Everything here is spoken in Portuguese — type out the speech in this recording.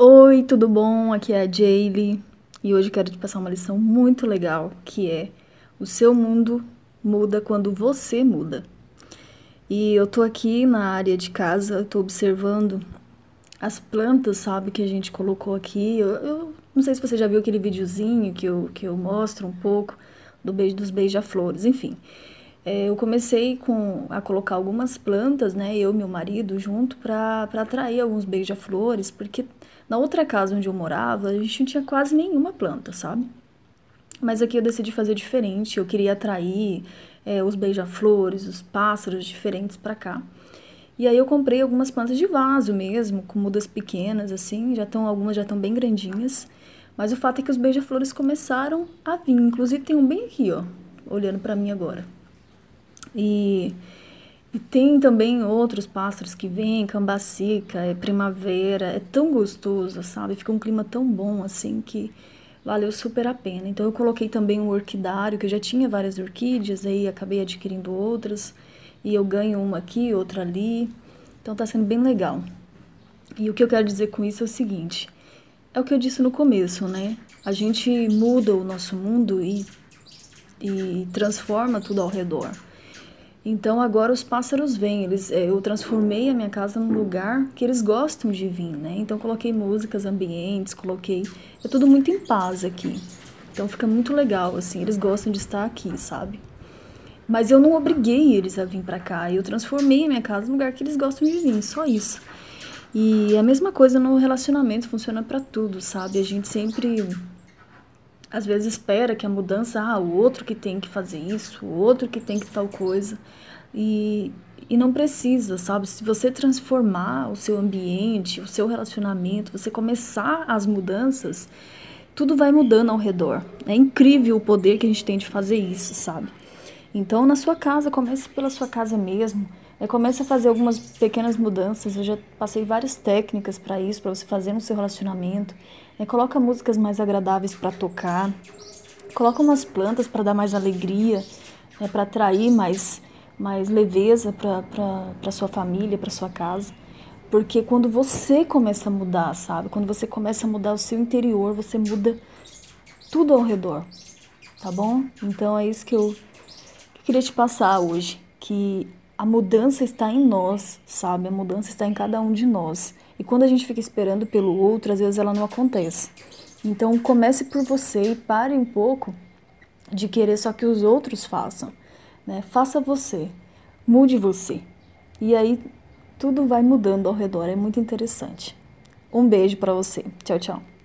Oi, tudo bom? Aqui é a Jaylee e hoje quero te passar uma lição muito legal que é o seu mundo muda quando você muda. E eu tô aqui na área de casa, tô observando as plantas, sabe, que a gente colocou aqui. Eu, eu não sei se você já viu aquele videozinho que eu, que eu mostro um pouco do beijo dos beija-flores, enfim. É, eu comecei com, a colocar algumas plantas, né, eu e meu marido junto, para atrair alguns beija-flores, porque na outra casa onde eu morava, a gente não tinha quase nenhuma planta, sabe? Mas aqui eu decidi fazer diferente. Eu queria atrair é, os beija-flores, os pássaros diferentes para cá. E aí eu comprei algumas plantas de vaso mesmo, com mudas pequenas assim, já estão algumas já estão bem grandinhas. Mas o fato é que os beija-flores começaram a vir, inclusive tem um bem aqui, ó, olhando para mim agora. E e tem também outros pássaros que vêm, cambacica, é primavera, é tão gostoso, sabe? Fica um clima tão bom assim que valeu super a pena. Então eu coloquei também um orquidário, que eu já tinha várias orquídeas, aí acabei adquirindo outras, e eu ganho uma aqui, outra ali. Então tá sendo bem legal. E o que eu quero dizer com isso é o seguinte: é o que eu disse no começo, né? A gente muda o nosso mundo e, e transforma tudo ao redor. Então agora os pássaros vêm, eles, é, eu transformei a minha casa num lugar que eles gostam de vir, né? Então coloquei músicas ambientes, coloquei, é tudo muito em paz aqui. Então fica muito legal assim, eles gostam de estar aqui, sabe? Mas eu não obriguei eles a vir para cá, eu transformei a minha casa num lugar que eles gostam de vir, só isso. E a mesma coisa no relacionamento funciona para tudo, sabe? A gente sempre às vezes espera que a mudança, ah, o outro que tem que fazer isso, o outro que tem que tal coisa. E, e não precisa, sabe? Se você transformar o seu ambiente, o seu relacionamento, você começar as mudanças, tudo vai mudando ao redor. É incrível o poder que a gente tem de fazer isso, sabe? Então, na sua casa, comece pela sua casa mesmo. É, comece a fazer algumas pequenas mudanças. Eu já passei várias técnicas para isso, para você fazer no seu relacionamento. É, coloca músicas mais agradáveis para tocar. Coloca umas plantas para dar mais alegria, é, para atrair mais, mais leveza para sua família, para sua casa. Porque quando você começa a mudar, sabe? Quando você começa a mudar o seu interior, você muda tudo ao redor, tá bom? Então é isso que eu, que eu queria te passar hoje, que a mudança está em nós, sabe? A mudança está em cada um de nós. E quando a gente fica esperando pelo outro, às vezes ela não acontece. Então comece por você e pare um pouco de querer só que os outros façam. Né? Faça você, mude você. E aí tudo vai mudando ao redor, é muito interessante. Um beijo para você. Tchau, tchau.